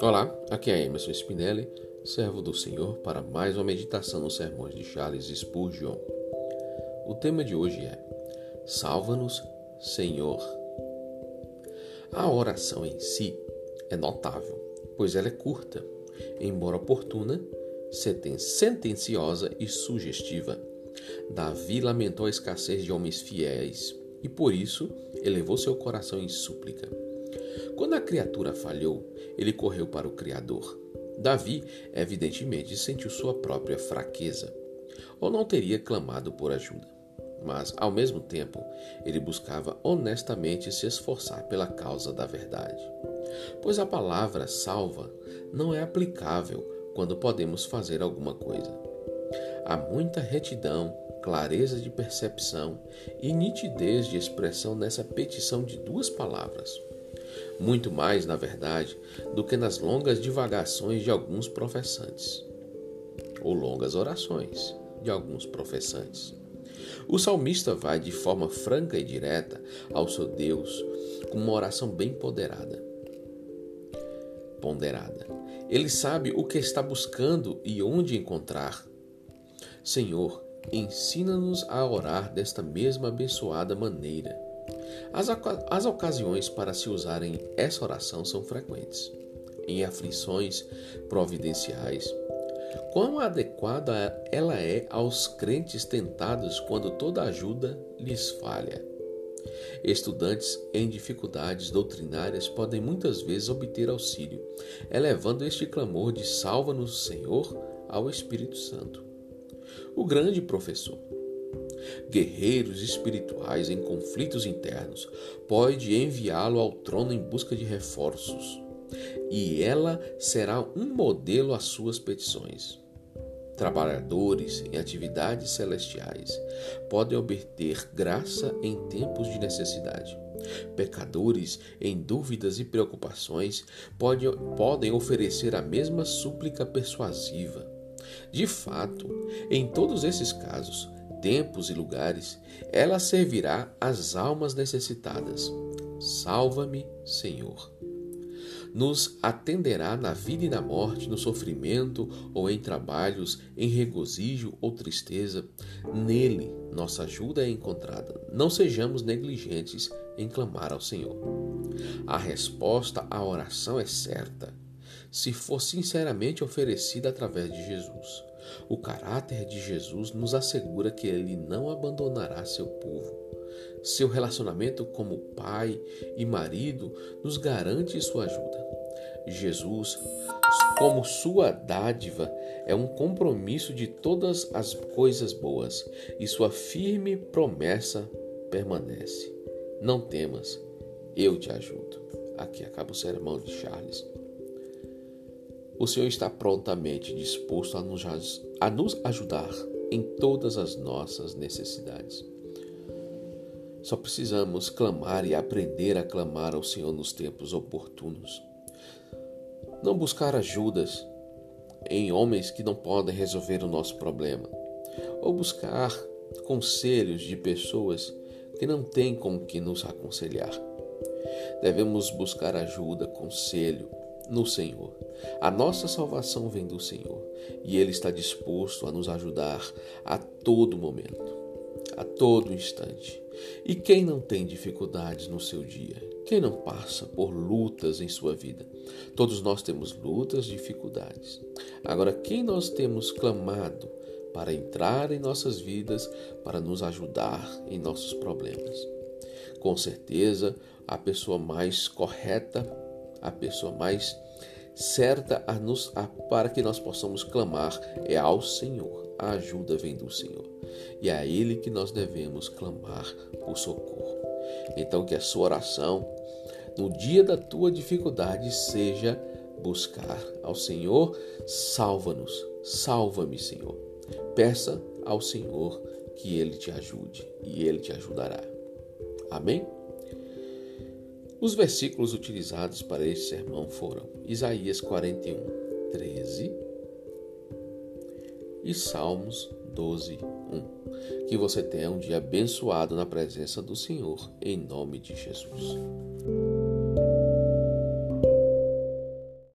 Olá, aqui é Emerson Spinelli, servo do Senhor, para mais uma meditação nos sermões de Charles Spurgeon. O tema de hoje é Salva-nos, Senhor. A oração em si é notável, pois ela é curta, embora oportuna, sentenciosa e sugestiva. Davi lamentou a escassez de homens fiéis e por isso elevou seu coração em súplica. Quando a criatura falhou, ele correu para o Criador. Davi, evidentemente, sentiu sua própria fraqueza, ou não teria clamado por ajuda. Mas, ao mesmo tempo, ele buscava honestamente se esforçar pela causa da verdade. Pois a palavra salva não é aplicável quando podemos fazer alguma coisa. Há muita retidão, clareza de percepção e nitidez de expressão nessa petição de duas palavras. Muito mais, na verdade, do que nas longas divagações de alguns professantes, ou longas orações de alguns professantes. O salmista vai de forma franca e direta ao seu Deus com uma oração bem ponderada. Ponderada. Ele sabe o que está buscando e onde encontrar. Senhor, ensina-nos a orar desta mesma abençoada maneira. As, as ocasiões para se usarem essa oração são frequentes. Em aflições providenciais, quão adequada ela é aos crentes tentados quando toda ajuda lhes falha. Estudantes em dificuldades doutrinárias podem muitas vezes obter auxílio, elevando este clamor de salva-nos, Senhor, ao Espírito Santo. O grande professor, guerreiros espirituais em conflitos internos, pode enviá-lo ao trono em busca de reforços, e ela será um modelo às suas petições trabalhadores em atividades celestiais podem obter graça em tempos de necessidade. Pecadores em dúvidas e preocupações podem, podem oferecer a mesma súplica persuasiva. De fato, em todos esses casos, tempos e lugares, ela servirá às almas necessitadas. Salva-me, Senhor nos atenderá na vida e na morte, no sofrimento ou em trabalhos, em regozijo ou tristeza. Nele nossa ajuda é encontrada. Não sejamos negligentes em clamar ao Senhor. A resposta à oração é certa, se for sinceramente oferecida através de Jesus. O caráter de Jesus nos assegura que ele não abandonará seu povo. Seu relacionamento como pai e marido nos garante sua ajuda. Jesus, como sua dádiva, é um compromisso de todas as coisas boas e sua firme promessa permanece. Não temas, eu te ajudo. Aqui acaba o sermão de Charles. O Senhor está prontamente disposto a nos, a nos ajudar em todas as nossas necessidades. Só precisamos clamar e aprender a clamar ao Senhor nos tempos oportunos. Não buscar ajudas em homens que não podem resolver o nosso problema, ou buscar conselhos de pessoas que não têm com que nos aconselhar. Devemos buscar ajuda, conselho no Senhor. A nossa salvação vem do Senhor e Ele está disposto a nos ajudar a todo momento, a todo instante. E quem não tem dificuldades no seu dia? Quem não passa por lutas em sua vida? Todos nós temos lutas, dificuldades. Agora, quem nós temos clamado para entrar em nossas vidas, para nos ajudar em nossos problemas? Com certeza, a pessoa mais correta, a pessoa mais certa a nos, a, para que nós possamos clamar é ao Senhor. A ajuda vem do Senhor. E é a Ele que nós devemos clamar por socorro. Então, que a sua oração no dia da tua dificuldade seja buscar ao Senhor, salva-nos, salva-me, Senhor. Peça ao Senhor que ele te ajude e ele te ajudará. Amém? Os versículos utilizados para este sermão foram Isaías 41, 13 e Salmos 12, 1. Que você tenha um dia abençoado na presença do Senhor, em nome de Jesus.